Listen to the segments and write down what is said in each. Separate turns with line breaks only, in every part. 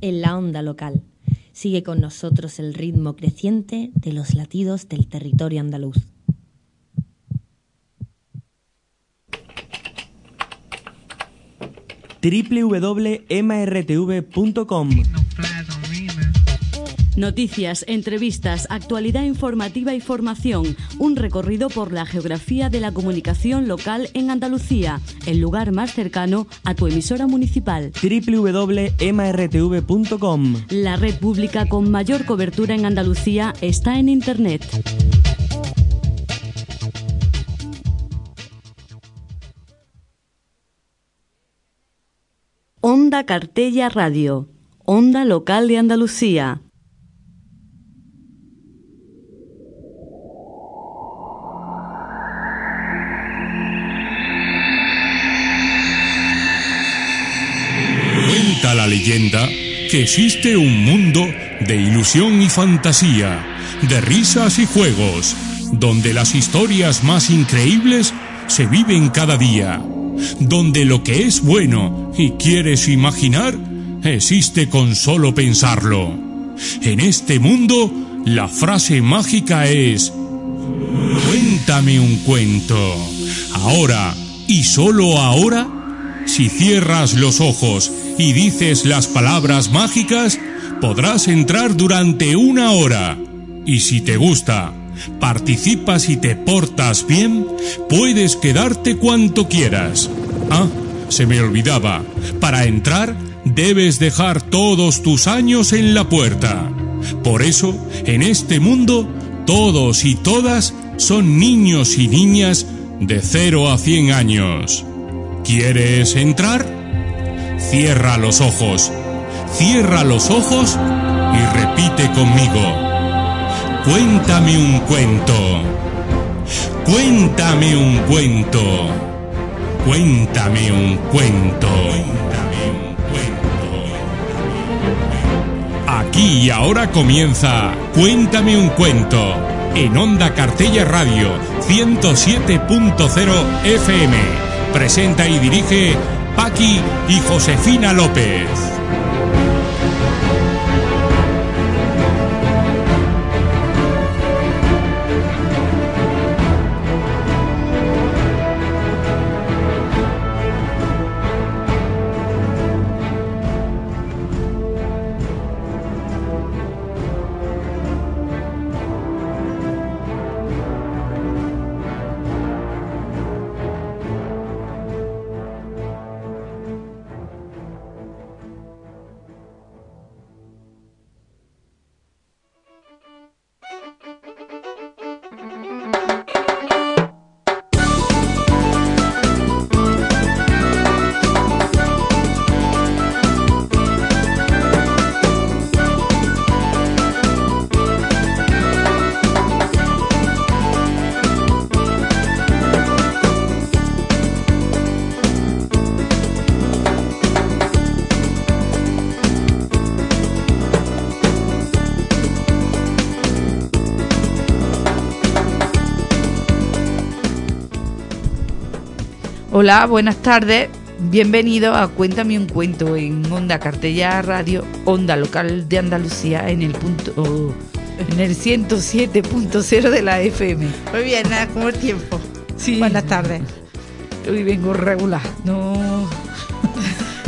en la onda local. Sigue con nosotros el ritmo creciente de los latidos del territorio andaluz.
www.mrtv.com
Noticias, entrevistas, actualidad informativa y formación. Un recorrido por la geografía de la comunicación local en Andalucía, el lugar más cercano a tu emisora municipal.
www.mrtv.com
La red pública con mayor cobertura en Andalucía está en Internet. Onda Cartella Radio, Onda Local de Andalucía
la leyenda que existe un mundo de ilusión y fantasía, de risas y juegos, donde las historias más increíbles se viven cada día, donde lo que es bueno y quieres imaginar existe con solo pensarlo. En este mundo, la frase mágica es, cuéntame un cuento. Ahora, y solo ahora, si cierras los ojos y dices las palabras mágicas, podrás entrar durante una hora. Y si te gusta, participas y te portas bien, puedes quedarte cuanto quieras. Ah, se me olvidaba, para entrar debes dejar todos tus años en la puerta. Por eso, en este mundo, todos y todas son niños y niñas de 0 a 100 años. ¿Quieres entrar? Cierra los ojos, cierra los ojos y repite conmigo. Cuéntame un cuento. Cuéntame un cuento. Cuéntame un cuento. Aquí y ahora comienza Cuéntame un cuento en Onda Cartella Radio 107.0 FM. Presenta y dirige Paqui y Josefina López.
Hola, buenas tardes. Bienvenido a Cuéntame un cuento en Onda Cartella Radio, Onda Local de Andalucía en el punto en el 107.0 de la FM.
Muy bien, nada, como el tiempo. Sí. Buenas tardes.
Hoy vengo regular. No,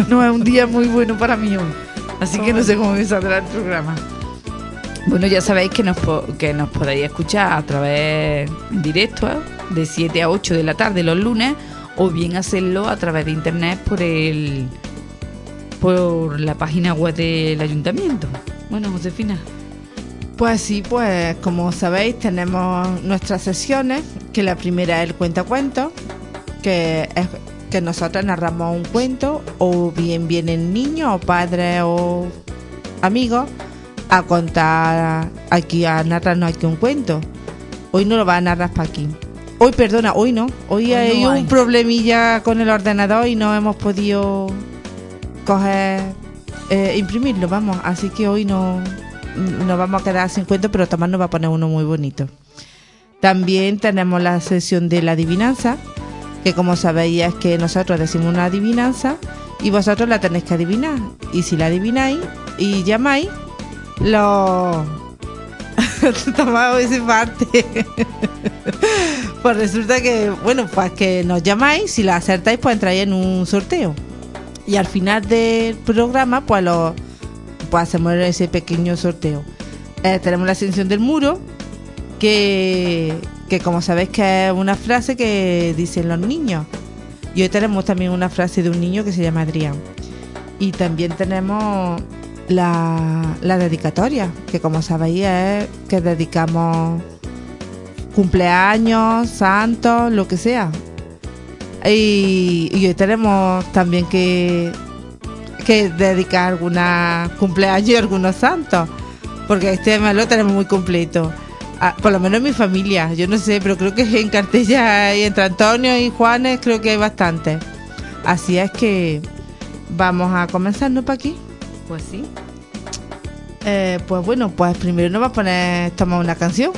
no es un día muy bueno para mí hoy. Así que no sé cómo me saldrá el programa. Bueno, ya sabéis que nos, que nos podéis escuchar a través en directo, ¿eh? de 7 a 8 de la tarde los lunes o bien hacerlo a través de internet por el por la página web del ayuntamiento. Bueno, Josefina.
Pues sí, pues como sabéis tenemos nuestras sesiones, que la primera es el cuentacuento, que es que nosotros narramos un cuento o bien vienen niños o padres o amigos a contar aquí, a narrarnos aquí un cuento. Hoy no lo va a narrar para aquí. Hoy, perdona, hoy no. Hoy, hay un problemilla con el ordenador y no hemos podido coger, eh, imprimirlo, vamos. Así que hoy no nos vamos a quedar sin cuento, pero Tomás nos va a poner uno muy bonito. También tenemos la sesión de la adivinanza, que como sabéis es que nosotros decimos una adivinanza y vosotros la tenéis que adivinar. Y si la adivináis y llamáis, lo... Tomamos ese parte. pues resulta que, bueno, pues que nos llamáis, si la acertáis, pues entráis en un sorteo. Y al final del programa, pues lo pues hacemos ese pequeño sorteo. Eh, tenemos la ascensión del muro, que, que como sabéis que es una frase que dicen los niños. Y hoy tenemos también una frase de un niño que se llama Adrián. Y también tenemos la, la dedicatoria, que como sabéis es que dedicamos cumpleaños, santos, lo que sea. Y, y hoy tenemos también que, que dedicar alguna cumpleaños y algunos santos, porque este mes lo tenemos muy completo. Ah, por lo menos en mi familia, yo no sé, pero creo que en Cartella y entre Antonio y Juanes creo que hay bastante. Así es que vamos a comenzar, ¿no, aquí
Pues sí.
Eh, pues bueno, pues primero nos va a poner, tomar una canción.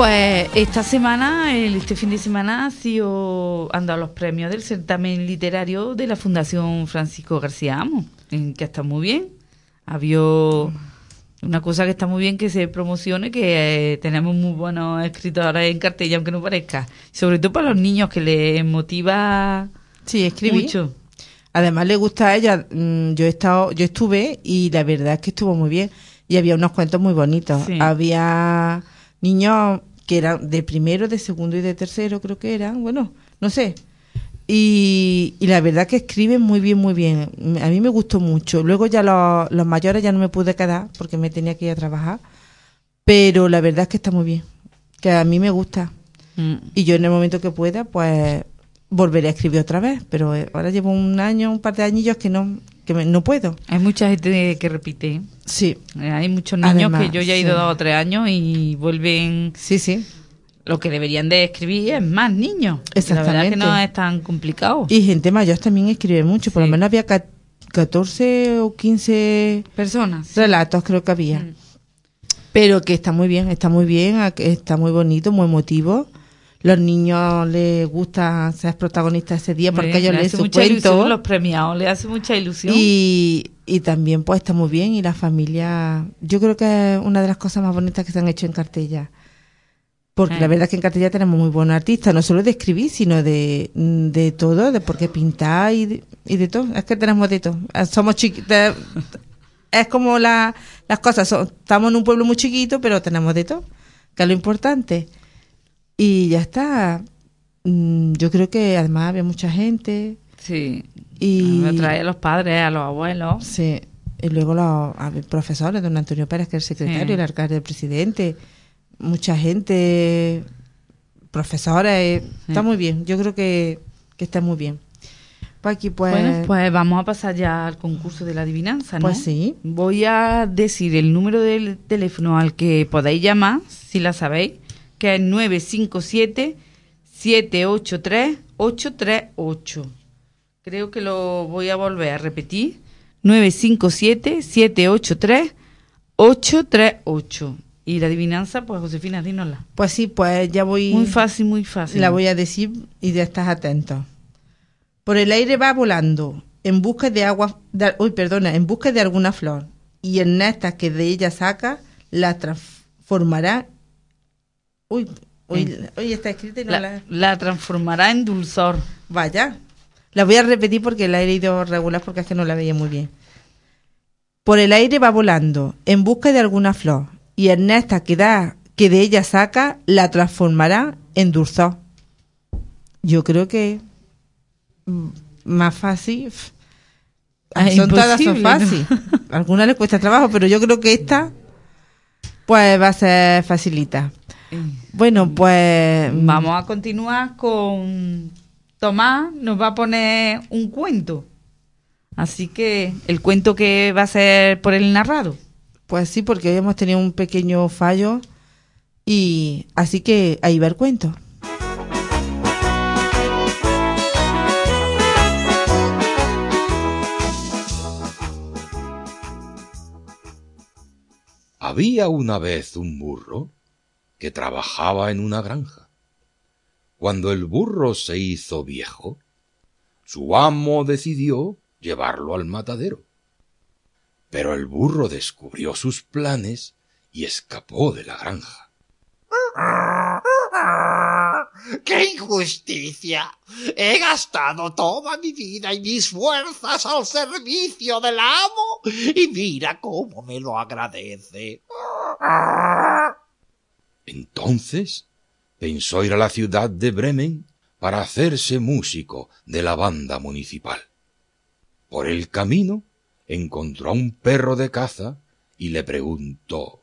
Pues esta semana, este fin de semana, ha sido, han dado los premios del certamen literario de la Fundación Francisco García Amo, en que está muy bien. Había una cosa que está muy bien que se promocione, que eh, tenemos muy buenos escritores en cartella, aunque no parezca. Sobre todo para los niños, que les motiva
Sí, escribí.
mucho.
Además le gusta a ella. mm, Yo he estado, yo estuve y la verdad es que estuvo muy bien. Y había unos cuentos muy bonitos.
Sí.
Había niños que eran de primero, de segundo y de tercero, creo que eran. Bueno, no sé. Y, y la verdad que escriben muy bien, muy bien. A mí me gustó mucho. Luego ya los, los mayores ya no me pude quedar porque me tenía que ir a trabajar. Pero la verdad es que está muy bien. Que a mí me gusta.
Mm.
Y yo en el momento que pueda, pues volveré a escribir otra vez. Pero eh, ahora llevo un año, un par de añillos que no, que me- no puedo.
Hay mucha gente que repite.
Sí,
Eh, Hay muchos niños
Además,
que yo ya he ido
sí.
dos o tres años y vuelven
sí, sí.
lo que deberían de escribir es más niños. La verdad es que
Exactamente.
no es tan complicado.
Y gente mayor también escribe mucho. Por lo menos había ca- 14 o 15
Personas.
relatos, creo que había.
Mm.
Pero que está muy bien, está muy bien, está muy bonito, muy emotivo. Los niños les gusta ser protagonistas ese día porque ellos
le
leen cuento.
los premiados, le hace mucha ilusión.
Y, y también pues está muy bien y la familia, yo creo que es una de las cosas más bonitas que se han hecho en Cartella. Porque la verdad es que en Cartella tenemos muy buenos artistas, no solo de escribir, sino de, de todo, de porque pintar y de, y de todo. Es que tenemos de todo. Eh, Somos chiquitos. Es como la, las cosas, son- estamos en un pueblo muy chiquito, pero tenemos de todo, que es lo importante. Y ya está. Mm, Yo creo que además había mucha gente.
sí.
Y
Me trae a los padres, a los abuelos.
Sí, y luego los a profesores, don Antonio Pérez, que es el secretario,
Sí.
el alcalde, el presidente, mucha gente, profesores, eh, está muy bien, yo creo que, que está muy bien. Pues aquí pues,
Bueno, pues vamos a pasar ya al concurso de la adivinanza, ¿no?
pues sí,
Voy a decir el número del teléfono al que podéis llamar, si la sabéis, que es 957-783-838. Creo que lo voy a volver a repetir. 957-783-838. Y la adivinanza, pues Josefina, dínosla.
pues sí, pues ya voy,
Muy fácil, muy fácil.
la voy a decir y ya estás atento. Por el aire va volando, en busca de agua, de- uy, perdona, en busca de alguna flor, y el néctar que de ella saca, la transformará, uy, uy, uy, está escrita y no
la,
la...
la transformará en dulzor.
Vaya. La voy a repetir porque la he ido regular porque es que no la veía muy bien. Por el aire va volando, en busca de alguna flor, y el néctar que da, que de ella saca, la transformará en dulzor. Yo creo que mm, más fácil.
Ah,
son todas son fáciles. Algunas les cuesta trabajo, pero yo creo que esta pues va a ser facilita. Bueno, pues mm,
Vamos a continuar con Tomás, nos va a poner un cuento. Así que el cuento que va a ser por el narrado.
Pues sí, porque hoy hemos tenido un pequeño fallo y así que ahí va el cuento.
Había una vez un burro que trabajaba en una granja. Cuando el burro se hizo viejo, su amo decidió llevarlo al matadero. Pero el burro descubrió sus planes y escapó de la granja.
¡Qué injusticia! He gastado toda mi vida y mis fuerzas al servicio del amo y mira cómo me lo agradece.
Entonces pensó ir a la ciudad de Bremen para hacerse músico de la banda municipal. Por el camino encontró a un perro de caza y le preguntó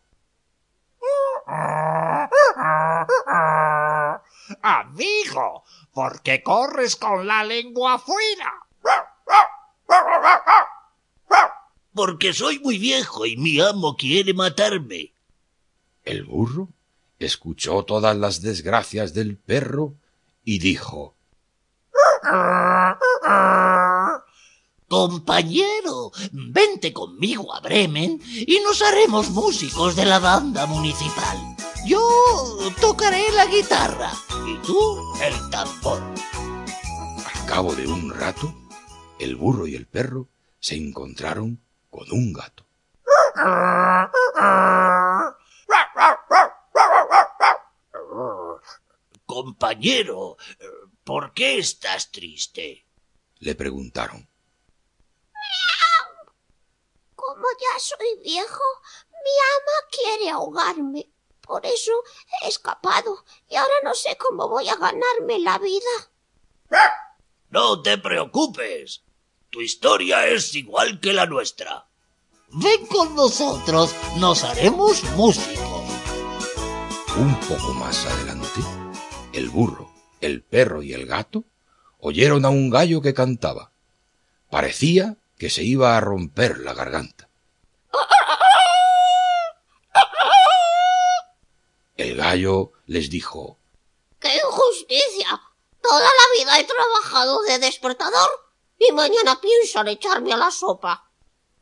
Amigo, ¿por qué corres con la lengua afuera? Porque soy muy viejo y mi amo quiere matarme.
El burro escuchó todas las desgracias del perro y dijo
Compañero, vente conmigo a Bremen y nos haremos músicos de la banda municipal. Yo tocaré la guitarra y tú el tambor.
Al cabo de un rato, el burro y el perro se encontraron con un gato.
Compañero, ¿por qué estás triste?
Le preguntaron.
Como ya soy viejo, mi ama quiere ahogarme. Por eso he escapado y ahora no sé cómo voy a ganarme la vida.
No te preocupes. Tu historia es igual que la nuestra. Ven con nosotros, nos haremos músicos.
Un poco más adelante, el burro, el perro y el gato oyeron a un gallo que cantaba. Parecía que se iba a romper la garganta. El gallo les dijo
¡Qué injusticia! Toda la vida he trabajado de despertador y mañana piensan echarme a la sopa.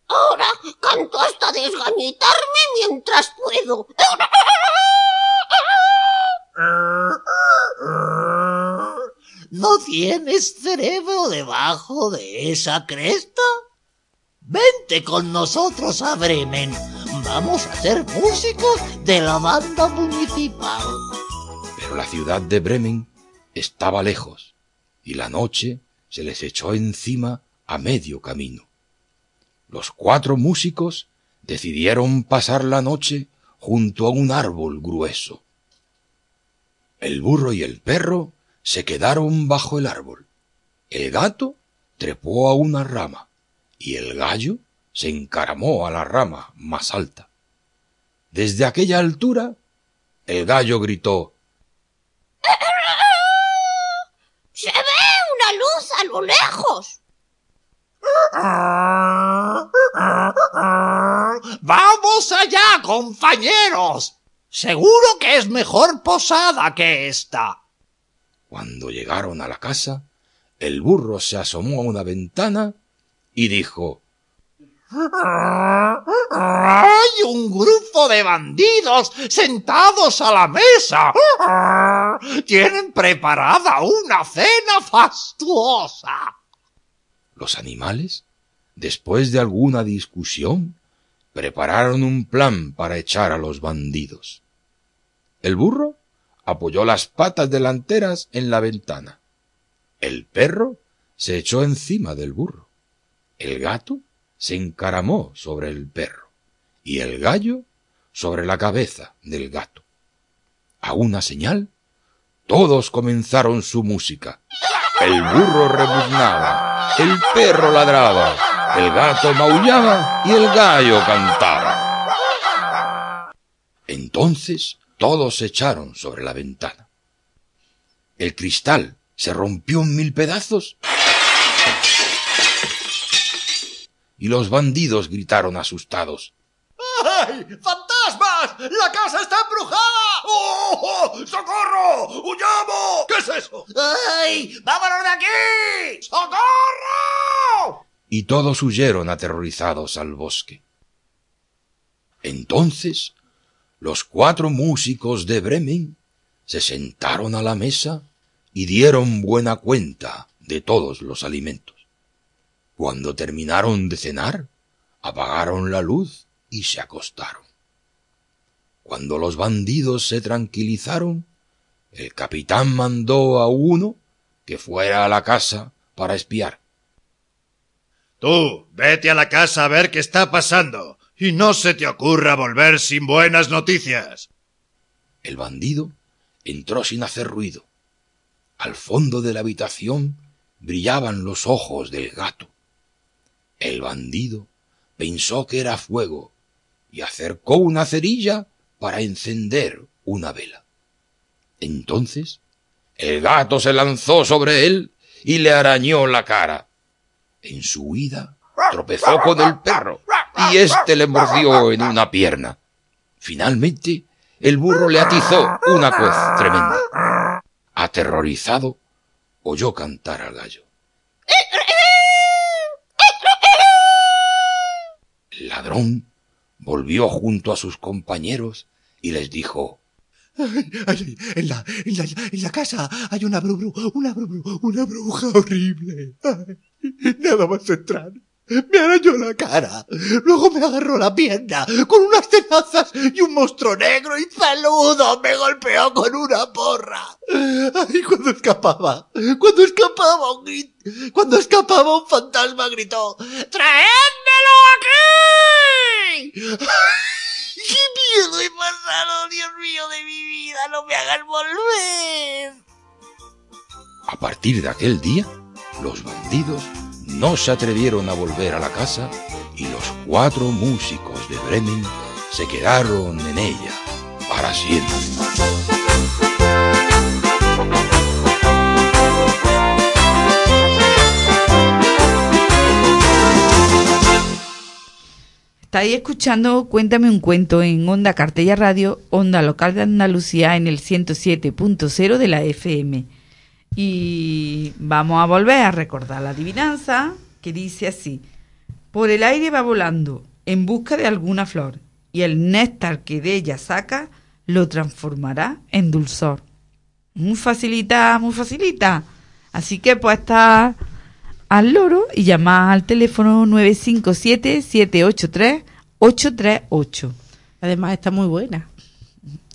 Ahora canto hasta desgañitarme mientras puedo.
¿No tienes cerebro debajo de esa cresta? Vente con nosotros a Bremen. Vamos a ser músicos de la banda municipal.
Pero la ciudad de Bremen estaba lejos y la noche se les echó encima a medio camino. Los cuatro músicos decidieron pasar la noche junto a un árbol grueso. El burro y el perro se quedaron bajo el árbol. El gato trepó a una rama y el gallo se encaramó a la rama más alta. Desde aquella altura, el gallo gritó
¡Se ve una luz a lo lejos!
¡Vamos allá, compañeros! Seguro que es mejor posada que esta.
Cuando llegaron a la casa, el burro se asomó a una ventana y dijo
¡Hay un grupo de bandidos sentados a la mesa! Tienen preparada una cena fastuosa.
Los animales, después de alguna discusión, prepararon un plan para echar a los bandidos. El burro apoyó las patas delanteras en la ventana. El perro se echó encima del burro. El gato se encaramó sobre el perro y el gallo sobre la cabeza del gato. A una señal, todos comenzaron su música. El burro rebuznaba, el perro ladraba, el gato maullaba y el gallo cantaba. Entonces todos se echaron sobre la ventana. El cristal se rompió en mil pedazos y los bandidos gritaron asustados.
¡Ay! ¡Fantasmas! ¡La casa está embrujada! ¡Oh! oh! ¡Socorro! ¡Huyamos! ¿Qué es eso? ¡Ay! ¡Vámonos de aquí! ¡Socorro!
Y todos huyeron aterrorizados al bosque. Entonces los cuatro músicos de Bremen se sentaron a la mesa y dieron buena cuenta de todos los alimentos. Cuando terminaron de cenar, apagaron la luz y se acostaron. Cuando los bandidos se tranquilizaron, el capitán mandó a uno que fuera a la casa para espiar.
Tú, vete a la casa a ver qué está pasando, y no se te ocurra volver sin buenas noticias.
El bandido entró sin hacer ruido. Al fondo de la habitación brillaban los ojos del gato. El bandido pensó que era fuego y acercó una cerilla para encender una vela. Entonces el gato se lanzó sobre él y le arañó la cara. En su huida tropezó con el perro y éste le mordió en una pierna. Finalmente el burro le atizó una coz tremenda. Aterrorizado, oyó cantar al gallo. El ladrón volvió junto a sus compañeros y les dijo
en, la, en, la, en la casa hay una, bru, una, bru, una bruja horrible. Nada más entrar. Me arañó la cara. Luego me agarró la pierna con unas tenazas y un monstruo negro y peludo me golpeó con una porra. Ay, cuando escapaba, cuando escapaba un cuando escapaba un fantasma gritó ¡Traédmelo aquí! ¡Ay, ¡Qué miedo he pasado, Dios mío de mi vida! ¡No me hagas volver!
A partir de aquel día, los bandidos no se atrevieron a volver a la casa y los cuatro músicos de Bremen se quedaron en ella para siempre.
Estáis escuchando Cuéntame un cuento en Onda Cartella Radio, Onda Local de Andalucía en el 107.0 de la FM. Y vamos a volver a recordar la adivinanza que dice así. Por el aire va volando en busca de alguna flor y el néctar que de ella saca lo transformará en dulzor. Muy facilita, muy facilita. Así que pues está al loro y llama al teléfono 957-783-838.
Además está muy buena.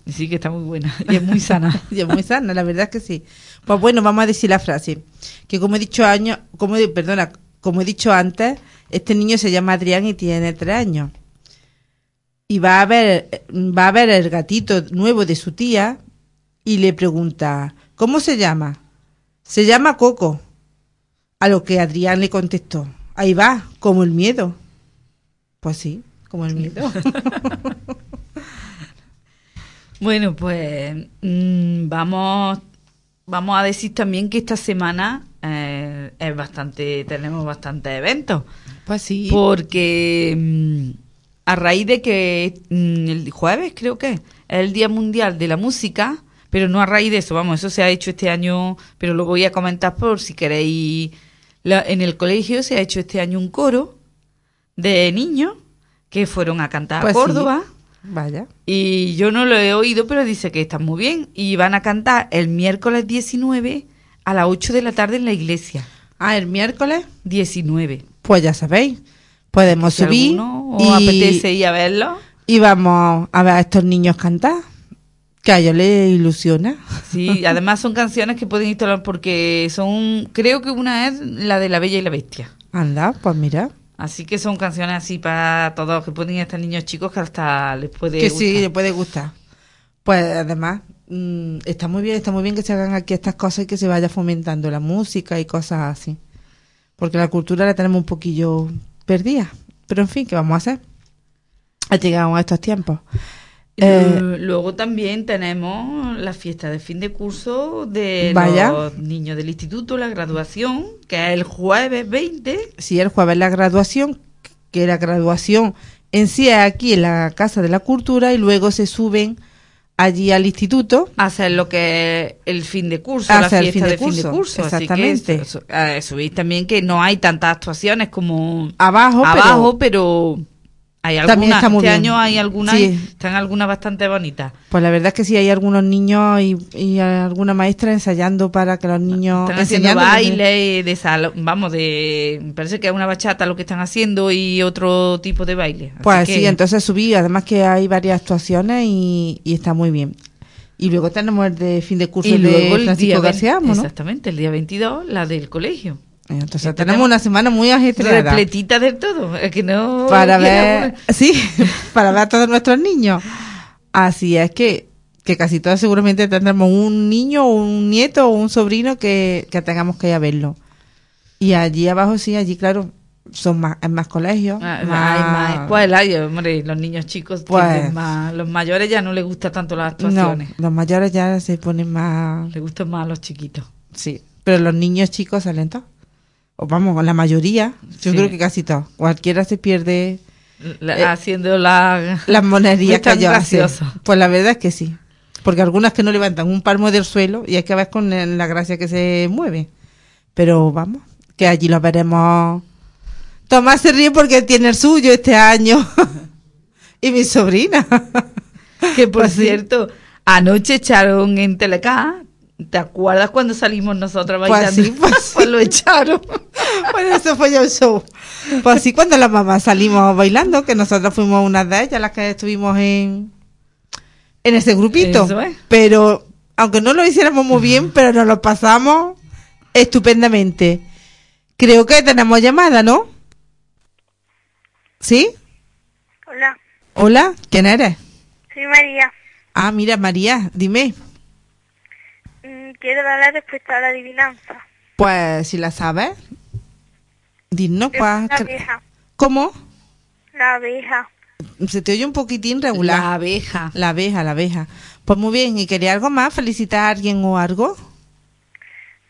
Sí que está muy buena y es muy sana.
y es muy sana, la verdad es que sí. Pues bueno, vamos a decir la frase. Que como he dicho años, como perdona, como he dicho antes, este niño se llama Adrián y tiene tres años. Y va a ver, va a ver el gatito nuevo de su tía y le pregunta, ¿cómo se llama? Se llama Coco. A lo que Adrián le contestó, ahí va, como el miedo. Pues sí, como el miedo.
Bueno, pues mm, vamos, vamos a decir también que esta semana eh, es bastante, tenemos bastantes eventos.
Pues sí.
Porque mm, a raíz de que mm, el jueves creo que es el Día Mundial de la Música, pero no a raíz de eso, vamos, eso se ha hecho este año, pero lo voy a comentar por si queréis. La- en el colegio se ha hecho este año un coro de niños que fueron a cantar
Pues
a
sí. Vaya.
Y yo no lo he oído, pero dice que están muy bien. Y van a cantar el miércoles 19 a las 8 de la tarde en la iglesia.
Ah, el miércoles.
19.
Pues ya sabéis, podemos
Si
subir
os apetece ir a verlo.
y vamos a ver a estos niños cantar, que a ellos les ilusiona.
Sí, además son canciones que pueden instalar porque son, creo que una es la de La Bella y la Bestia.
Anda, pues mira,
Así que son canciones así para todos que pueden estar niños chicos que hasta les puede
que
gustar.
sí, les puede gustar. Pues además, mm, está muy bien, está muy bien que se hagan aquí estas cosas y que se vaya fomentando la música y cosas así. Porque la cultura la tenemos un poquillo perdida. Pero en fin, ¿qué vamos a hacer? Ha llegado a estos tiempos. Eh,
Luego también tenemos la fiesta de fin de curso de
Vaya.
los niños del instituto, la graduación, que es el jueves 20.
si el jueves la graduación, que la graduación en sí es aquí en la Casa de la Cultura y luego se suben allí al instituto.
Hacer lo que es el fin de curso, la
el
fiesta
fin de
de fin de
curso,
curso.
exactamente.
Así que su- eh, subís también que no hay tantas actuaciones como
Abajo,
abajo, pero, hay
También
algunas.
está muy
Este
bien.
año hay algunas,
Sí.
están algunas bastante bonitas.
Pues la verdad es que sí hay algunos niños y, y alguna maestra ensayando para que los niños
Están haciendo baile de salón, vamos, de me parece que es una bachata lo que están haciendo y otro tipo de baile. Así
Pues
que-
sí, entonces subí, además que hay varias actuaciones y, y está muy bien. Y luego tenemos el de fin de curso
y
el
luego
de
el
Francisco
día
García Amo,
20
¿no?
Exactamente, el día 22, la del colegio.
Entonces tenemos una semana muy ajetreada.
Repletita del todo, es que no
para ver, sí, para ver a todos nuestros niños. Así es que, que casi todos seguramente tendremos un niño, o un nieto o un sobrino que, que tengamos que ir a verlo. Y allí abajo sí, allí claro, son más, hay más colegios.
Ah,
más-
Hay más escuelas, y, hombre, los niños chicos
Pues-
más, los mayores ya no les gustan tanto las
no,
actuaciones,
los mayores ya se ponen más,
les gustan más a los chiquitos.
sí, pero los niños chicos salen todos. Vamos, la mayoría, yo
Sí.
creo que casi todos. Cualquiera se pierde
La-
Eh,
haciendo la
las monerías que
gracioso.
Pues la verdad es que sí. Porque algunas que no levantan un palmo del suelo y hay que ver con la gracia que se mueve. Pero vamos, que allí lo veremos. Tomás se ríe porque tiene el suyo este año. y mi sobrina.
Que por
Pues sí.
cierto, Anoche echaron en Teleca. ¿Te acuerdas cuando salimos nosotros
Pues
bailando?
sí, pues
Pues lo echaron.
Bueno, eso fue ya un show. Pues así cuando las mamás salimos bailando, que nosotros fuimos una de ellas, las que estuvimos en, en ese grupito.
Eso es.
Pero, aunque no lo hiciéramos muy bien, pero nos lo pasamos estupendamente. Creo que tenemos llamada, ¿no? ¿Sí?
Hola,
Hola, ¿quién eres?
soy María.
Ah, mira, María, dime.
Quiero dar la respuesta a la adivinanza.
Pues si la sabes, dinos
Es
cuál.
La abeja.
¿Cómo?
La abeja.
Se te oye un poquitín regular.
La abeja.
La abeja, la abeja. Pues muy bien, ¿y quería algo más? ¿Felicitar a alguien o algo?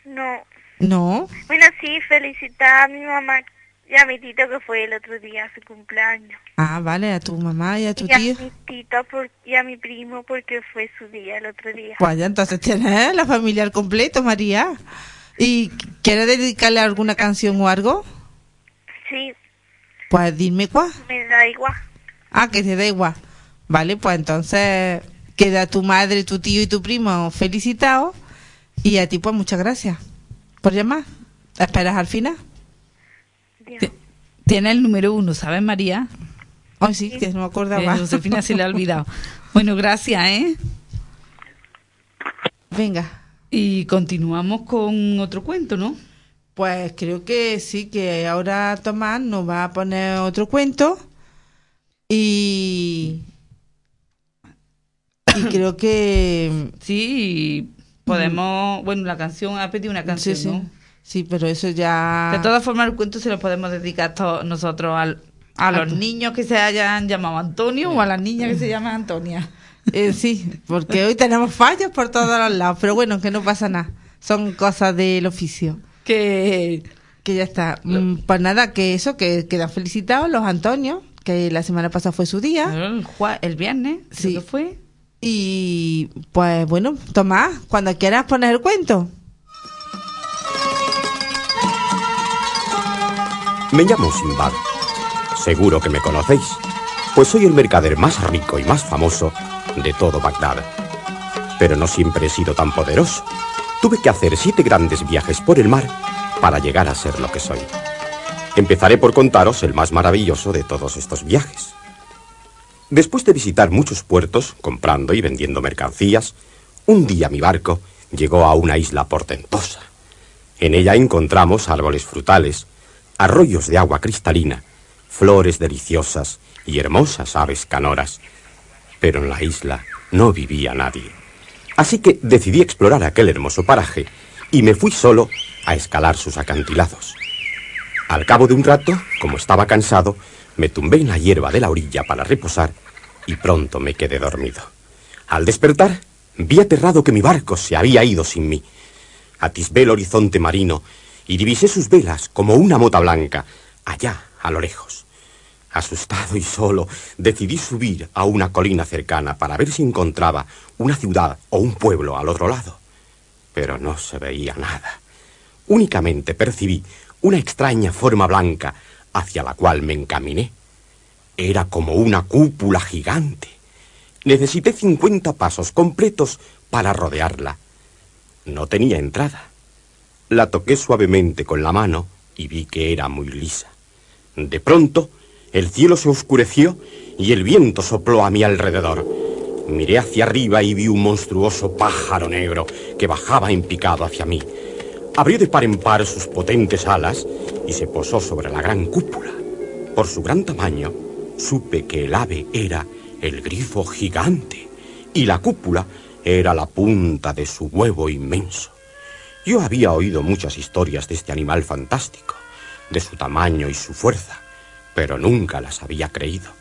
No.
No.
Bueno, sí, felicitar a mi mamá y a mi tito que fue el otro día su cumpleaños.
Ah, vale, a tu mamá y a tu
y a
tío.
mi por- y a mi primo porque fue su día el otro día.
Pues ya entonces tienes la familia al completo, María. ¿Y quieres dedicarle alguna canción o algo?
Sí,
Pues dime cuál.
me da igual.
Ah, que te da igual. Vale, pues entonces queda tu madre, tu tío y tu primo felicitados. Y a ti, pues muchas gracias por llamar. ¿Esperas al final?
Dios.
Tiene el número uno, ¿sabes, María?
Ay, sí, que no me
Eh,
acordaba.
Josefina se le ha olvidado. Bueno, gracias, ¿eh?
Venga.
Y continuamos con otro cuento, ¿no?
Pues creo que sí, que ahora Tomás nos va a poner otro cuento. Y. Y creo que.
Sí, podemos. Bueno, la canción, ha pedido una canción,
sí, sí.
¿no?
Sí, pero eso ya.
De todas formas, el cuento se lo podemos dedicar to- nosotros al- a los niños que se hayan llamado Antonio o a las niñas que se llaman Antonia.
Eh, sí, porque hoy tenemos fallos por todos los lados. Pero bueno, que no pasa nada. Son cosas del oficio.
Que.
Que ya está. Mm, Pues nada, que eso, que quedan felicitados los Antonios, que la semana pasada fue su día.
El, viernes, creo
Sí.
que fue.
Y pues bueno, Tomás, cuando quieras poner el cuento.
Me llamo Simbad. Seguro que me conocéis, pues soy el mercader más rico y más famoso de todo Bagdad. Pero no siempre he sido tan poderoso. Tuve que hacer siete grandes viajes por el mar para llegar a ser lo que soy. Empezaré por contaros el más maravilloso de todos estos viajes. Después de visitar muchos puertos, comprando y vendiendo mercancías, un día mi barco llegó a una isla portentosa. En ella encontramos árboles frutales, arroyos de agua cristalina, flores deliciosas y hermosas aves canoras. Pero en la isla no vivía nadie. Así que decidí explorar aquel hermoso paraje y me fui solo a escalar sus acantilados. Al cabo de un rato, como estaba cansado, me tumbé en la hierba de la orilla para reposar y pronto me quedé dormido. Al despertar, vi aterrado que mi barco se había ido sin mí. Atisbé el horizonte marino y divisé sus velas como una mota blanca, allá, a lo lejos. Asustado y solo, decidí subir a una colina cercana para ver si encontraba una ciudad o un pueblo al otro lado. Pero no se veía nada. Únicamente percibí una extraña forma blanca hacia la cual me encaminé. Era como una cúpula gigante. Necesité 50 pasos completos para rodearla. No tenía entrada. La toqué suavemente con la mano y vi que era muy lisa. De pronto, el cielo se oscureció y el viento sopló a mi alrededor. Miré hacia arriba y vi un monstruoso pájaro negro que bajaba en picado hacia mí. Abrió de par en par sus potentes alas y se posó sobre la gran cúpula. Por su gran tamaño, supe que el ave era el grifo gigante y la cúpula era la punta de su huevo inmenso. Yo había oído muchas historias de este animal fantástico, de su tamaño y su fuerza, pero nunca las había creído.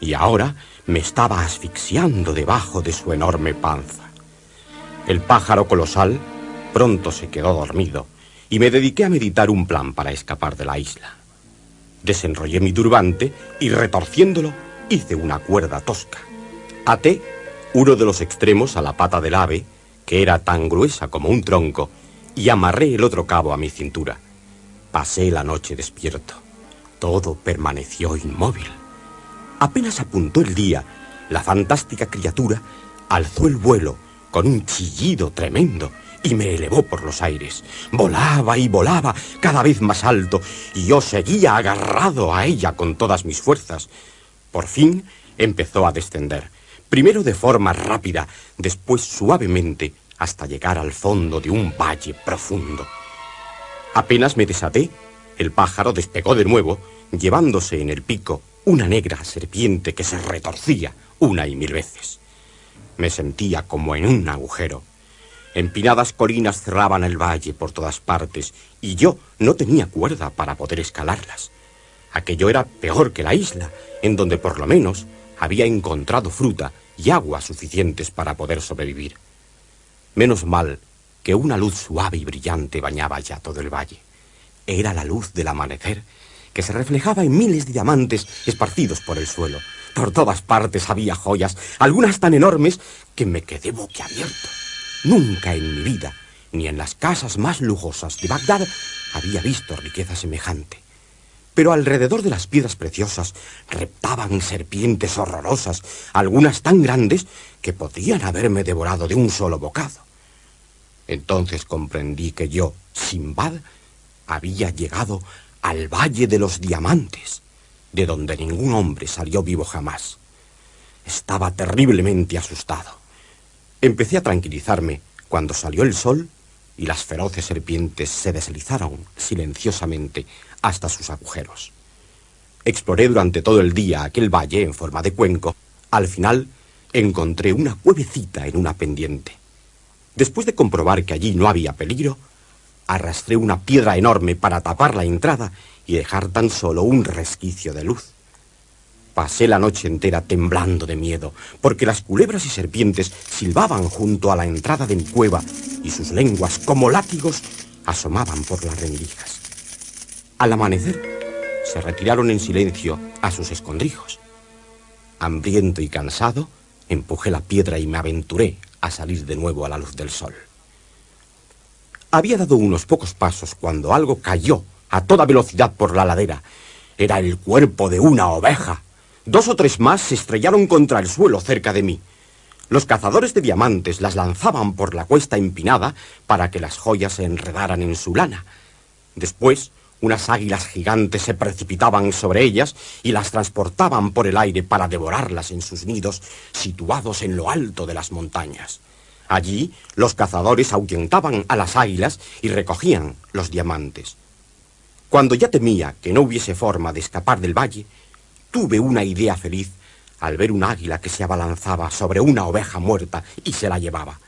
Y ahora me estaba asfixiando debajo de su enorme panza. El pájaro colosal pronto se quedó dormido y me dediqué a meditar un plan para escapar de la isla. Desenrollé mi turbante y retorciéndolo hice una cuerda tosca. Até uno de los extremos a la pata del ave, que era tan gruesa como un tronco, y amarré el otro cabo a mi cintura. Pasé la noche despierto. Todo permaneció inmóvil. Apenas apuntó el día, la fantástica criatura alzó el vuelo con un chillido tremendo y me elevó por los aires. Volaba y volaba cada vez más alto y yo seguía agarrado a ella con todas mis fuerzas. Por fin empezó a descender, primero de forma rápida, después suavemente, hasta llegar al fondo de un valle profundo. Apenas me desaté, el pájaro despegó de nuevo, llevándose en el pico una negra serpiente que se retorcía una y mil veces. Me sentía como en un agujero. Empinadas colinas cerraban el valle por todas partes y yo no tenía cuerda para poder escalarlas. Aquello era peor que la isla, en donde por lo menos había encontrado fruta y agua suficientes para poder sobrevivir. Menos mal que una luz suave y brillante bañaba ya todo el valle. Era la luz del amanecer, que se reflejaba en miles de diamantes esparcidos por el suelo. Por todas partes había joyas, algunas tan enormes que me quedé boquiabierto. Nunca en mi vida, ni en las casas más lujosas de Bagdad, había visto riqueza semejante. Pero alrededor de las piedras preciosas reptaban serpientes horrorosas, algunas tan grandes que podían haberme devorado de un solo bocado. Entonces comprendí que yo, Simbad, había llegado al Valle de los Diamantes, de donde ningún hombre salió vivo jamás. Estaba terriblemente asustado. Empecé a tranquilizarme cuando salió el sol y las feroces serpientes se deslizaron silenciosamente hasta sus agujeros. Exploré durante todo el día aquel valle en forma de cuenco. Al final encontré una cuevecita en una pendiente. Después de comprobar que allí no había peligro, arrastré una piedra enorme para tapar la entrada y dejar tan solo un resquicio de luz. Pasé la noche entera temblando de miedo, porque las culebras y serpientes silbaban junto a la entrada de mi cueva y sus lenguas, como látigos, asomaban por las rendijas. Al amanecer, se retiraron en silencio a sus escondrijos. Hambriento y cansado, empujé la piedra y me aventuré a salir de nuevo a la luz del sol. Había dado unos pocos pasos cuando algo cayó a toda velocidad por la ladera. Era el cuerpo de una oveja. Dos o tres más se estrellaron contra el suelo cerca de mí. Los cazadores de diamantes las lanzaban por la cuesta empinada para que las joyas se enredaran en su lana. Después, unas águilas gigantes se precipitaban sobre ellas y las transportaban por el aire para devorarlas en sus nidos situados en lo alto de las montañas. Allí, los cazadores ahuyentaban a las águilas y recogían los diamantes. Cuando ya temía que no hubiese forma de escapar del valle, tuve una idea feliz al ver un águila que se abalanzaba sobre una oveja muerta y se la llevaba.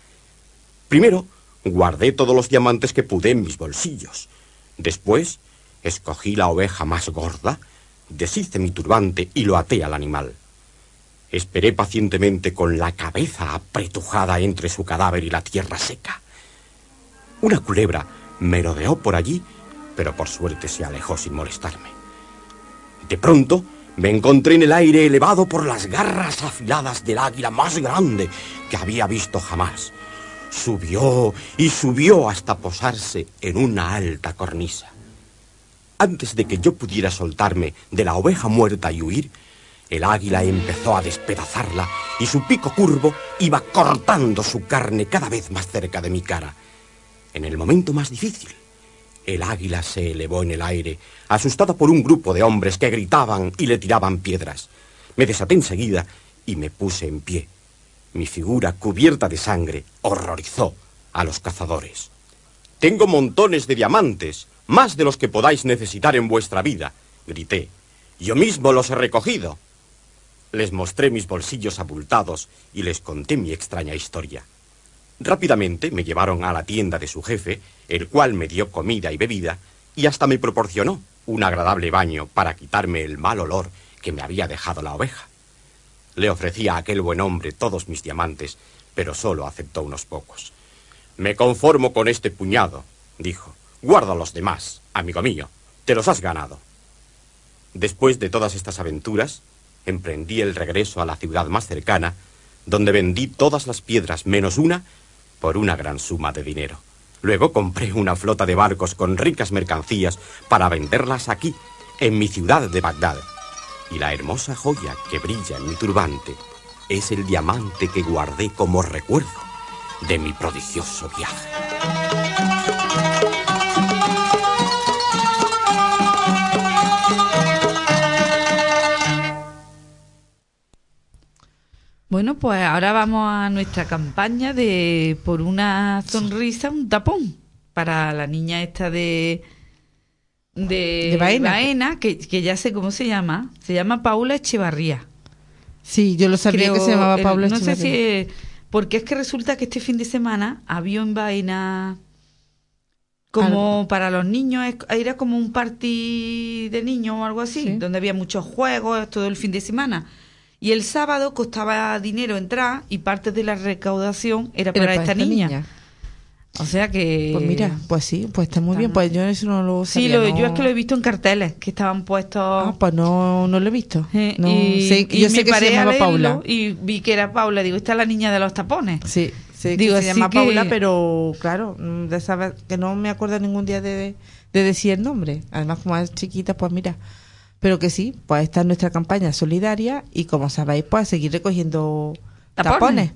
Primero, guardé todos los diamantes que pude en mis bolsillos. Después, escogí la oveja más gorda, deshice mi turbante y lo até al animal. Esperé pacientemente con la cabeza apretujada entre su cadáver y la tierra seca. Una culebra merodeó por allí, pero por suerte se alejó sin molestarme. De pronto, me encontré en el aire elevado por las garras afiladas del águila más grande que había visto jamás. Subió y subió hasta posarse en una alta cornisa. Antes de que yo pudiera soltarme de la oveja muerta y huir, el águila empezó a despedazarla y su pico curvo iba cortando su carne cada vez más cerca de mi cara. En el momento más difícil, el águila se elevó en el aire, asustada por un grupo de hombres que gritaban y le tiraban piedras. Me desaté enseguida y me puse en pie. Mi figura, cubierta de sangre, horrorizó a los cazadores. Tengo montones de diamantes, más de los que podáis necesitar en vuestra vida, grité. Yo mismo los he recogido. Les mostré mis bolsillos abultados y les conté mi extraña historia. Rápidamente me llevaron a la tienda de su jefe, el cual me dio comida y bebida, y hasta me proporcionó un agradable baño para quitarme el mal olor que me había dejado la oveja. Le ofrecí a aquel buen hombre todos mis diamantes, pero solo aceptó unos pocos. Me conformo con este puñado, dijo. Guarda los demás, amigo mío. Te los has ganado. Después de todas estas aventuras, emprendí el regreso a la ciudad más cercana, donde vendí todas las piedras menos una por una gran suma de dinero. Luego compré una flota de barcos con ricas mercancías para venderlas aquí, en mi ciudad de Bagdad. Y la hermosa joya que brilla en mi turbante es el diamante que guardé como recuerdo de mi prodigioso viaje.
Bueno, pues ahora vamos a nuestra campaña de por una sonrisa, un tapón para la niña esta de de,
De Baena.
Baena, que, que ya sé cómo se llama. Se llama Paula Echevarría.
Sí, yo lo sabía
Creo
que se llamaba
el-
Paula
No sé si.
Echeverría.
es- Porque es que resulta que este fin de semana había en Baena. Como para los niños, era como un party de niños o algo así, donde había muchos juegos todo el fin de semana. Y el sábado costaba dinero entrar y parte de la recaudación era para, esta, niña. O sea que.
Pues mira, pues sí, pues está muy bien. Pues yo eso no lo
Sí,
sabía,
lo-
no-
yo es que lo he visto en carteles que estaban puestos.
Ah, pues no, no lo he visto. No,
y,
sé-
y
yo sé que se llamaba Paula.
Y vi que era Paula. Digo, esta es la niña de los tapones.
Sí, que
Digo,
se
así
llama
que-
Paula, pero claro, mm, de saber que no me acuerdo ningún día de, de decir el nombre. Además, como es chiquita, pues mira. Pero que sí, pues esta es nuestra campaña solidaria y como sabéis, pues seguir recogiendo
Tapones.
tapones.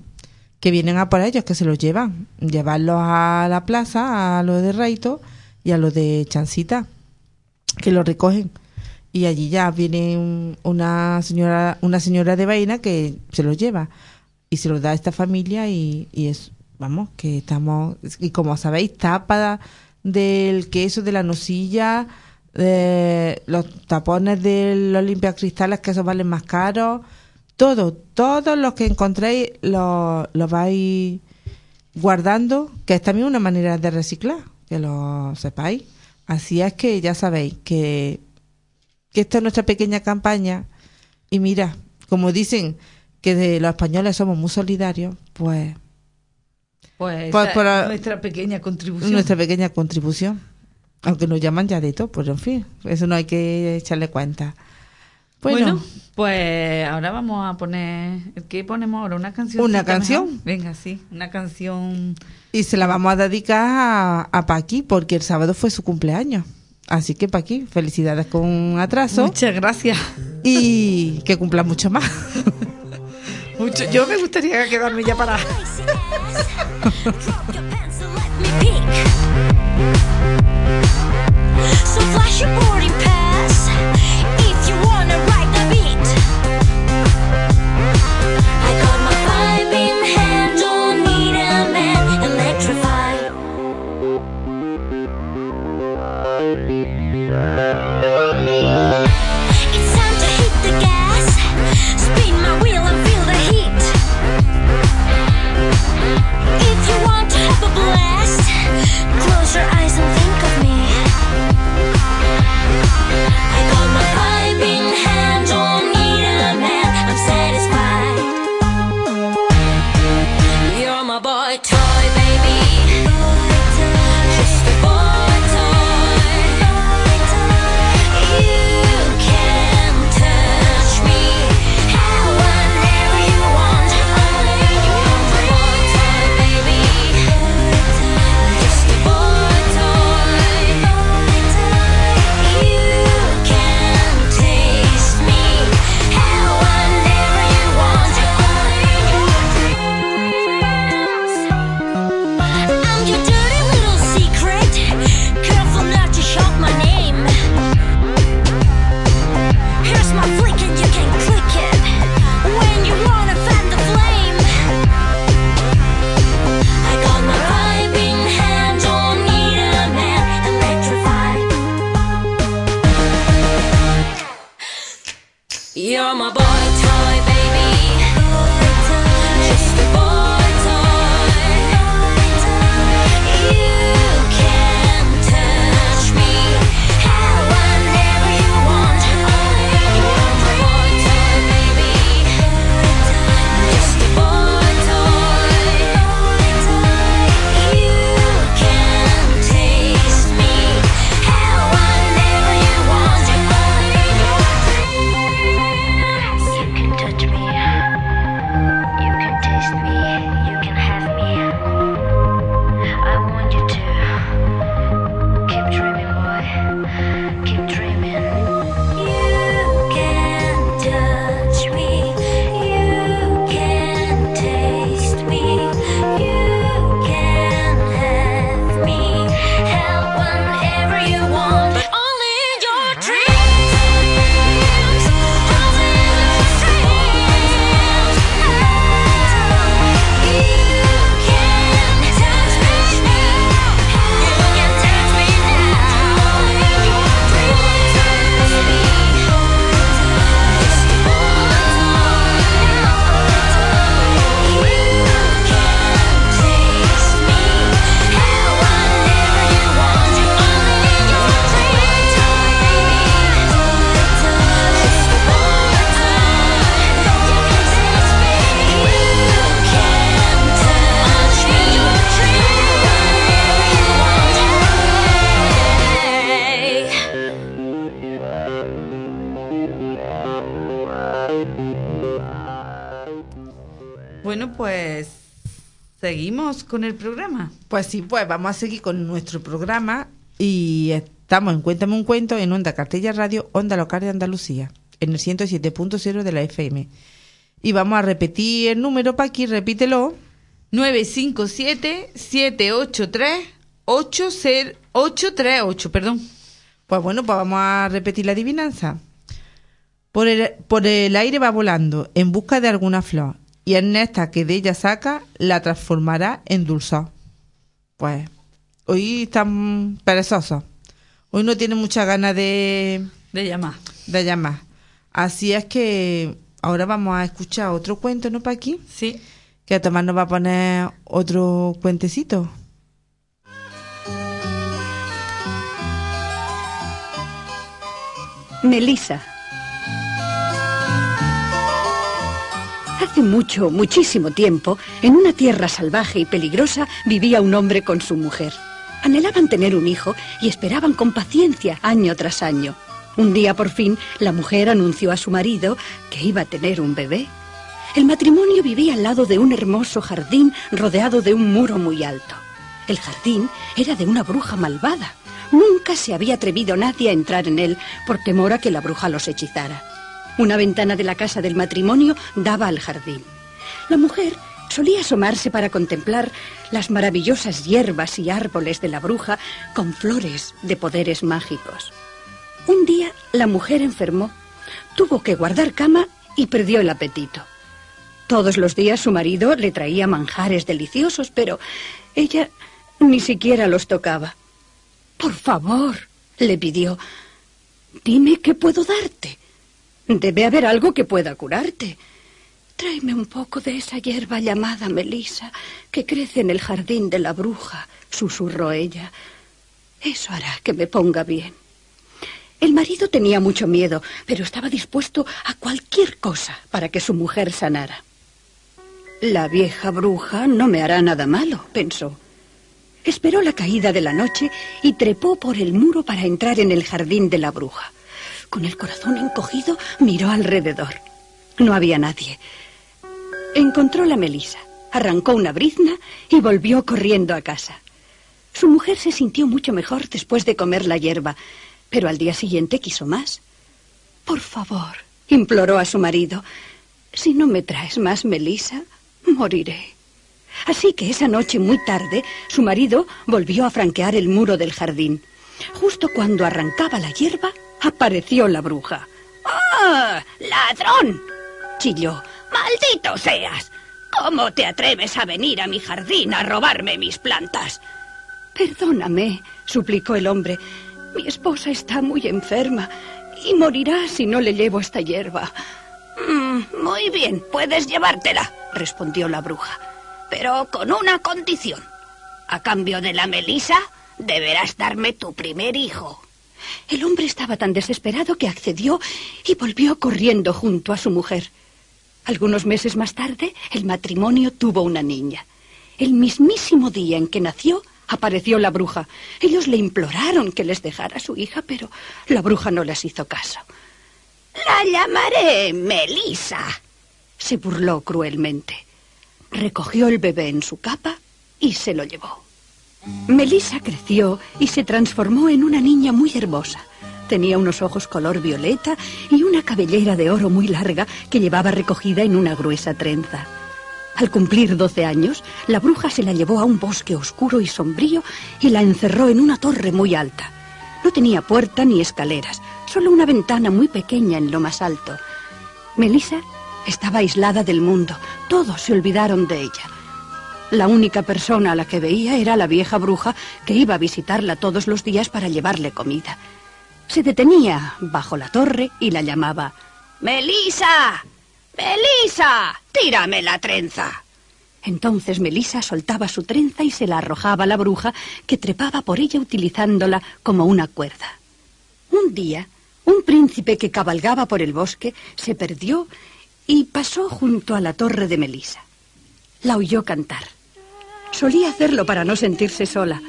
que vienen a por ellos, que se los llevan. Llevarlos a la plaza, a los de Reito y a los de Chancita, que los recogen. Y allí ya viene un- una señora, una señora de vaina que se los lleva y se los da a esta familia y, y es, vamos, que estamos, y como sabéis, tapa del queso, de la nocilla, de los tapones de los limpiacristales, que esos valen más caros, todo, todos los que encontréis los lo vais guardando, que es también una manera de reciclar, que lo sepáis. Así es que ya sabéis que, que esta es nuestra pequeña campaña y mira, como dicen que de los españoles somos muy solidarios, pues
Pues,
Pues
esa nuestra pequeña contribución.
nuestra pequeña contribución. Aunque nos llaman ya de todo, pues en fin, eso no hay que echarle cuenta.
Bueno,
Bueno,
pues ahora vamos a poner. ¿Qué ponemos ahora? ¿Una canción?
¿Una canción?
Venga, sí, una canción.
y se la vamos a dedicar a, a Paqui, porque el sábado fue su cumpleaños. Así que Paqui, felicidades con atraso.
Muchas gracias.
Y que cumpla mucho más.
Mucho. Yo me gustaría quedarme ya para.
So flash your boarding pass
con el programa.
Pues sí, pues vamos a seguir con nuestro programa y estamos en Cuéntame un cuento en Onda Cartella Radio, Onda Local de Andalucía, en el 107.0 de la FM. Y vamos a repetir el número, Paqui, repítelo.
957-783-83838, perdón.
Pues bueno, pues vamos a repetir la adivinanza. Por el, por el aire va volando en busca de alguna flor y el néctar que de ella saca la transformará en dulzor. Pues hoy están perezosos. Hoy no tienen muchas ganas de,
De llamar.
de llamar. Así es que ahora vamos a escuchar otro cuento, ¿no, Paqui?
Sí.
Que Tomás nos va a poner otro cuentecito.
Melisa. Hace mucho, muchísimo tiempo, en una tierra salvaje y peligrosa, vivía un hombre con su mujer. Anhelaban tener un hijo y esperaban con paciencia año tras año. Un día, por fin, la mujer anunció a su marido que iba a tener un bebé. El matrimonio vivía al lado de un hermoso jardín rodeado de un muro muy alto. El jardín era de una bruja malvada. Nunca se había atrevido nadie a entrar en él por temor a que la bruja los hechizara. Una ventana de la casa del matrimonio daba al jardín. La mujer solía asomarse para contemplar las maravillosas hierbas y árboles de la bruja con flores de poderes mágicos. Un día la mujer enfermó, tuvo que guardar cama y perdió el apetito. Todos los días su marido le traía manjares deliciosos, pero ella ni siquiera los tocaba. Por favor, le pidió, dime qué puedo darte. Debe haber algo que pueda curarte. Tráeme un poco de esa hierba llamada melisa que crece en el jardín de la bruja, susurró ella. Eso hará que me ponga bien. El marido tenía mucho miedo, pero estaba dispuesto a cualquier cosa para que su mujer sanara. La vieja bruja no me hará nada malo, pensó. Esperó la caída de la noche y trepó por el muro para entrar en el jardín de la bruja. Con el corazón encogido, miró alrededor. No había nadie. Encontró la melisa, arrancó una brizna y volvió corriendo a casa. Su mujer se sintió mucho mejor después de comer la hierba, pero al día siguiente quiso más. Por favor, imploró a su marido, si no me traes más melisa, moriré. Así que esa noche muy tarde, su marido volvió a franquear el muro del jardín. Justo cuando arrancaba la hierba, apareció la bruja.
¡Ah! ¡Ladrón! chilló. ¡Maldito seas! ¿Cómo te atreves a venir a mi jardín a robarme mis plantas?
Perdóname, suplicó el hombre. Mi esposa está muy enferma y morirá si no le llevo esta hierba.
Mm, muy bien, puedes llevártela, respondió la bruja. Pero con una condición. A cambio de la melisa, deberás darme tu primer hijo.
El hombre estaba tan desesperado que accedió y volvió corriendo junto a su mujer. Algunos meses más tarde, el matrimonio tuvo una niña. El mismísimo día en que nació, apareció la bruja. Ellos le imploraron que les dejara a su hija, pero la bruja no les hizo caso.
La llamaré Melisa.
Se burló cruelmente. Recogió el bebé en su capa y se lo llevó. Melisa creció y se transformó en una niña muy hermosa. Tenía unos ojos color violeta y una cabellera de oro muy larga que llevaba recogida en una gruesa trenza. Al cumplir doce años, la bruja se la llevó a un bosque oscuro y sombrío y la encerró en una torre muy alta. No tenía puerta ni escaleras, solo una ventana muy pequeña en lo más alto. Melisa estaba aislada del mundo, todos se olvidaron de ella. La única persona a la que veía era la vieja bruja que iba a visitarla todos los días para llevarle comida. Se detenía bajo la torre y la llamaba.
¡Melisa! ¡Melisa! ¡Tírame la trenza!
Entonces Melisa soltaba su trenza y se la arrojaba a la bruja, que trepaba por ella utilizándola como una cuerda. Un día, un príncipe que cabalgaba por el bosque se perdió y pasó junto a la torre de Melisa. La oyó cantar. Solía hacerlo para no sentirse sola.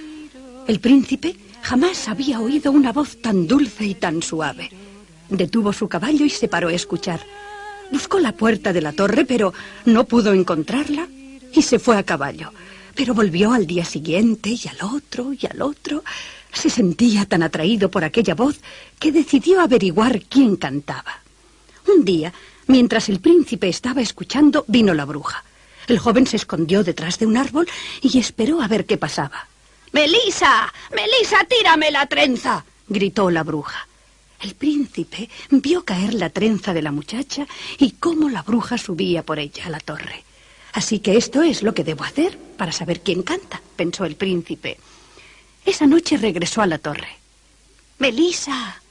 El príncipe jamás había oído una voz tan dulce y tan suave. Detuvo su caballo y se paró a escuchar. Buscó la puerta de la torre, pero no pudo encontrarla y se fue a caballo. Pero volvió al día siguiente y al otro y al otro. Se sentía tan atraído por aquella voz que decidió averiguar quién cantaba. Un día, mientras el príncipe estaba escuchando, vino la bruja. El joven se escondió detrás de un árbol y esperó a ver qué pasaba. ¡Melisa! ¡Melisa, tírame la trenza! gritó la bruja. El príncipe vio caer la trenza de la muchacha y cómo la bruja subía por ella a la torre. Así que esto es lo que debo hacer para saber quién canta, pensó el príncipe. Esa noche regresó a la torre. Melisa,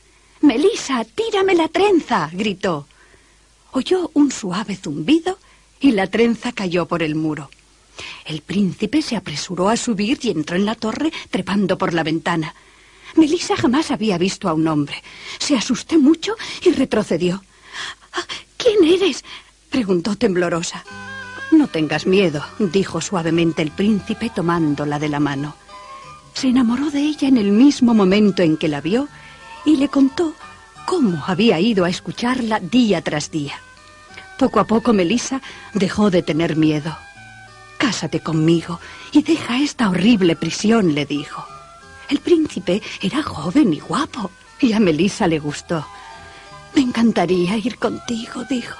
Melisa, tírame la trenza, gritó. Oyó un suave zumbido y la trenza cayó por el muro. El príncipe se apresuró a subir y entró en la torre trepando por la ventana. Melisa jamás había visto a un hombre. Se asustó mucho y retrocedió. "Ah, ¿Quién eres? preguntó temblorosa. No tengas miedo, dijo suavemente el príncipe tomándola de la mano. Se enamoró de ella en el mismo momento en que la vio y le contó cómo había ido a escucharla día tras día. Poco a poco Melisa dejó de tener miedo. Cásate conmigo y deja esta horrible prisión, le dijo. El príncipe era joven y guapo y a Melisa le gustó. Me encantaría ir contigo, dijo,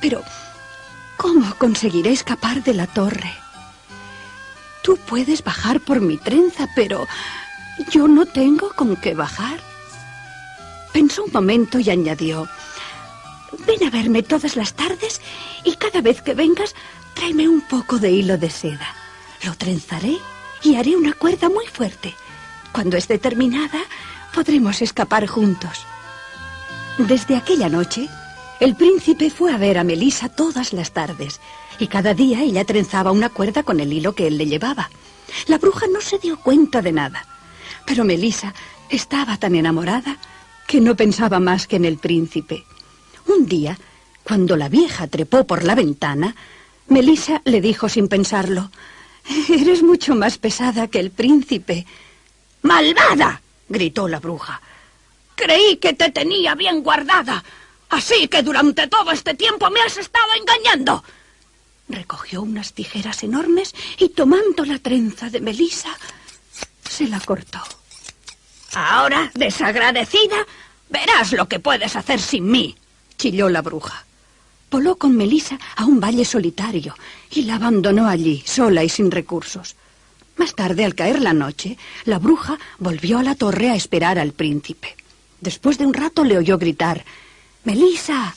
pero ¿cómo conseguiré escapar de la torre? Tú puedes bajar por mi trenza, pero yo no tengo con qué bajar. Pensó un momento y añadió, ven a verme todas las tardes y cada vez que vengas tráeme un poco de hilo de seda. Lo trenzaré y haré una cuerda muy fuerte. Cuando esté terminada, podremos escapar juntos. Desde aquella noche, el príncipe fue a ver a Melisa todas las tardes y cada día ella trenzaba una cuerda con el hilo que él le llevaba. La bruja no se dio cuenta de nada, pero Melisa estaba tan enamorada que no pensaba más que en el príncipe. Un día, cuando la vieja trepó por la ventana, Melisa le dijo sin pensarlo, Eres mucho más pesada que el príncipe. ¡Malvada! gritó la bruja. Creí que te tenía bien guardada. Así que durante todo este tiempo me has estado engañando. Recogió unas tijeras enormes y tomando la trenza de Melisa, se la cortó. Ahora, desagradecida, verás lo que puedes hacer sin mí, chilló la bruja. Voló con Melisa a un valle solitario y la abandonó allí, sola y sin recursos. Más tarde, al caer la noche, la bruja volvió a la torre a esperar al príncipe. Después de un rato le oyó gritar Melisa,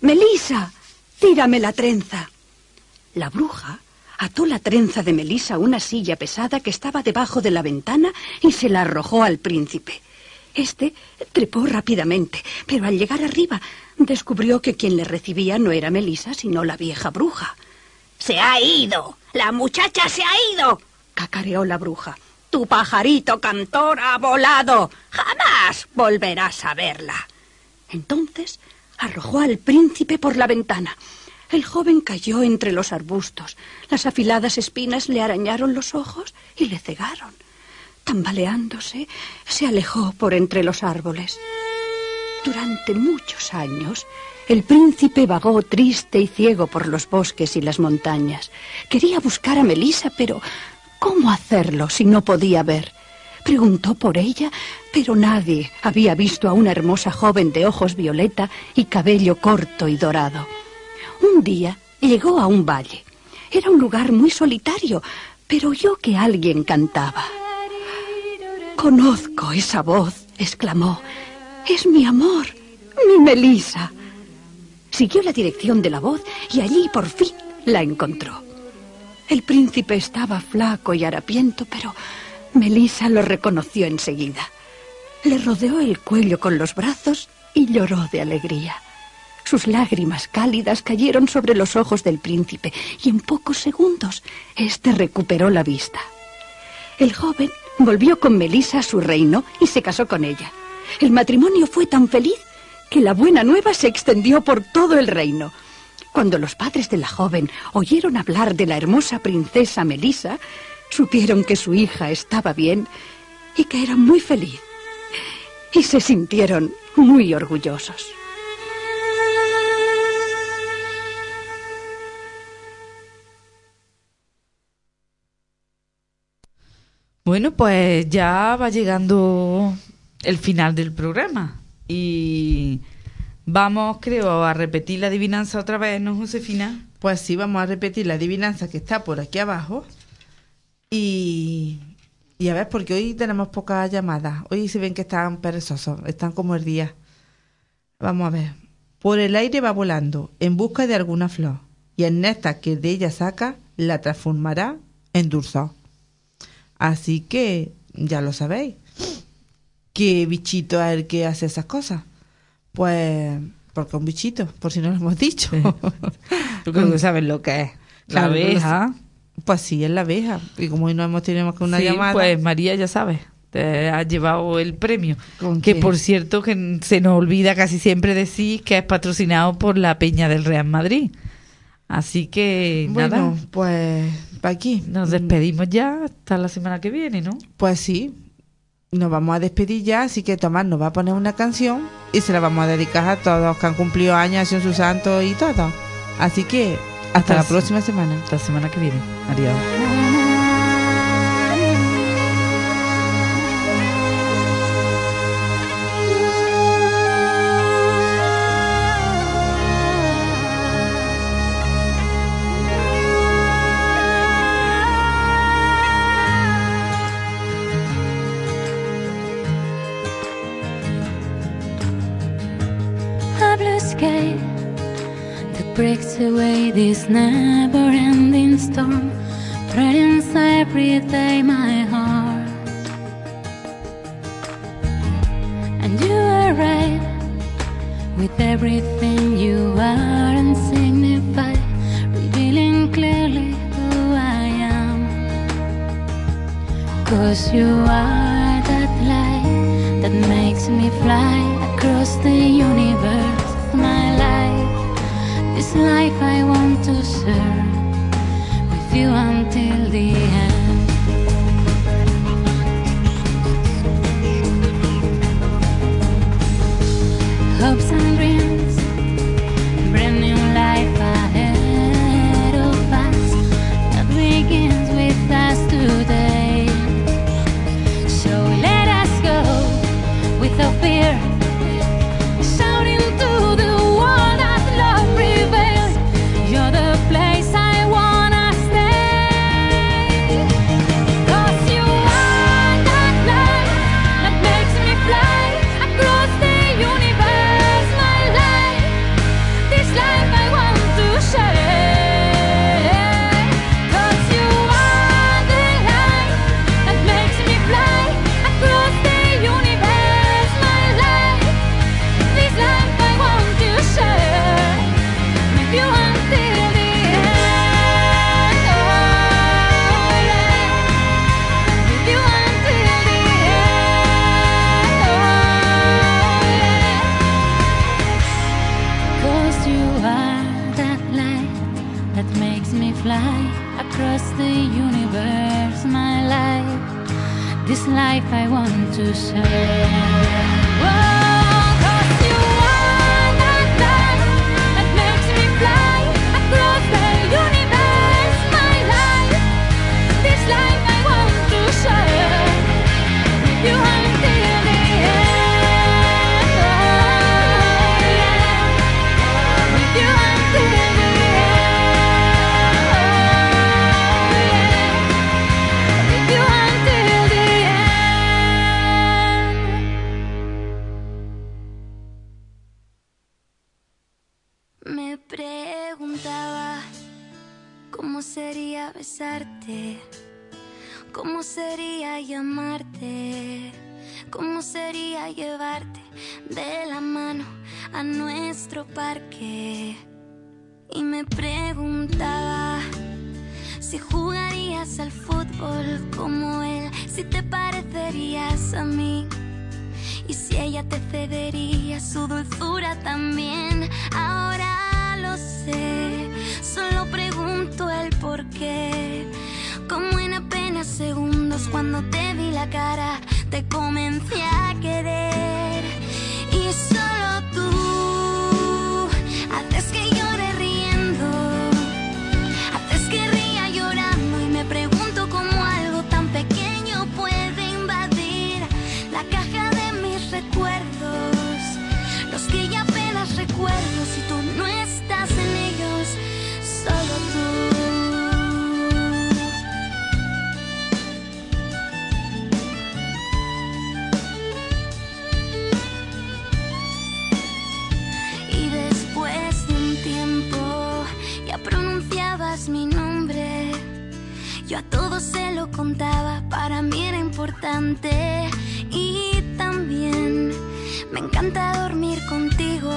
Melisa, tírame la trenza. La bruja ató la trenza de Melisa a una silla pesada que estaba debajo de la ventana y se la arrojó al príncipe. Este trepó rápidamente, pero al llegar arriba descubrió que quien le recibía no era Melisa, sino la vieja bruja. Se ha ido. La muchacha se ha ido. cacareó la bruja. Tu pajarito cantor ha volado. Jamás volverás a verla. Entonces arrojó al príncipe por la ventana. El joven cayó entre los arbustos. Las afiladas espinas le arañaron los ojos y le cegaron. Tambaleándose, se alejó por entre los árboles. Durante muchos años, el príncipe vagó triste y ciego por los bosques y las montañas. Quería buscar a Melisa, pero ¿cómo hacerlo si no podía ver? Preguntó por ella, pero nadie había visto a una hermosa joven de ojos violeta y cabello corto y dorado. Un día llegó a un valle. Era un lugar muy solitario, pero oyó que alguien cantaba. Conozco esa voz, exclamó. Es mi amor, mi Melisa. Siguió la dirección de la voz y allí por fin la encontró. El príncipe estaba flaco y harapiento, pero Melisa lo reconoció enseguida. Le rodeó el cuello con los brazos y lloró de alegría. Sus lágrimas cálidas cayeron sobre los ojos del príncipe y en pocos segundos éste recuperó la vista. El joven volvió con Melisa a su reino y se casó con ella. El matrimonio fue tan feliz que la buena nueva se extendió por todo el reino. Cuando los padres de la joven oyeron hablar de la hermosa princesa Melisa, supieron que su hija estaba bien y que era muy feliz. Y se sintieron muy orgullosos.
Bueno, pues ya va llegando el final del programa. Y vamos, creo, a repetir la adivinanza otra vez, ¿no, Josefina?
Pues sí, vamos a repetir la adivinanza que está por aquí abajo. Y, y a ver, porque hoy tenemos pocas llamadas. Hoy se ven que están perezosos, están como el día. Vamos a ver. Por el aire va volando en busca de alguna flor. Y el néctar que de ella saca la transformará en dulzor. Así que ya lo sabéis. ¿Qué bichito es el que hace esas cosas? Pues porque un bichito, por si no lo hemos dicho.
Tú creo que sabes lo que es. La abeja.
Pues sí, es la abeja. Y como hoy no hemos tenido más que una
Sí,
llamada.
Pues María, ya sabes, te has llevado el premio.
¿Con
Que
qué?
por cierto, que se nos olvida casi siempre decir que es patrocinado por la Peña del Real Madrid. Así que
Bueno,
nada,
pues para aquí.
nos despedimos ya hasta la semana que viene, ¿no?
Pues sí, nos vamos a despedir ya, así que Tomás nos va a poner una canción y se la vamos a dedicar a todos los que han cumplido años, son sus santos y todo. Así que hasta,
Hasta
la
la-
próxima semana.
Hasta la semana que viene. Adiós.
never pregunto el por qué. Como en apenas segundos cuando te vi la cara, te comencé a querer. Y solo Yo a todos se lo contaba, para mí era importante. Y también me encanta dormir contigo.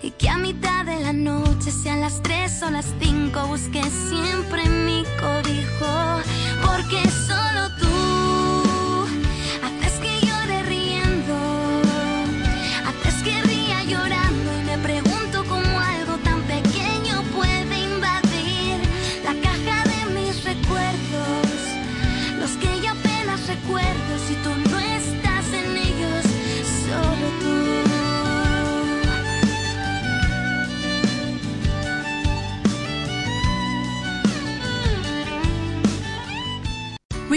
Y que a mitad de la noche, sean las 3 o las 5, busque siempre mi cobijo. Porque solo tú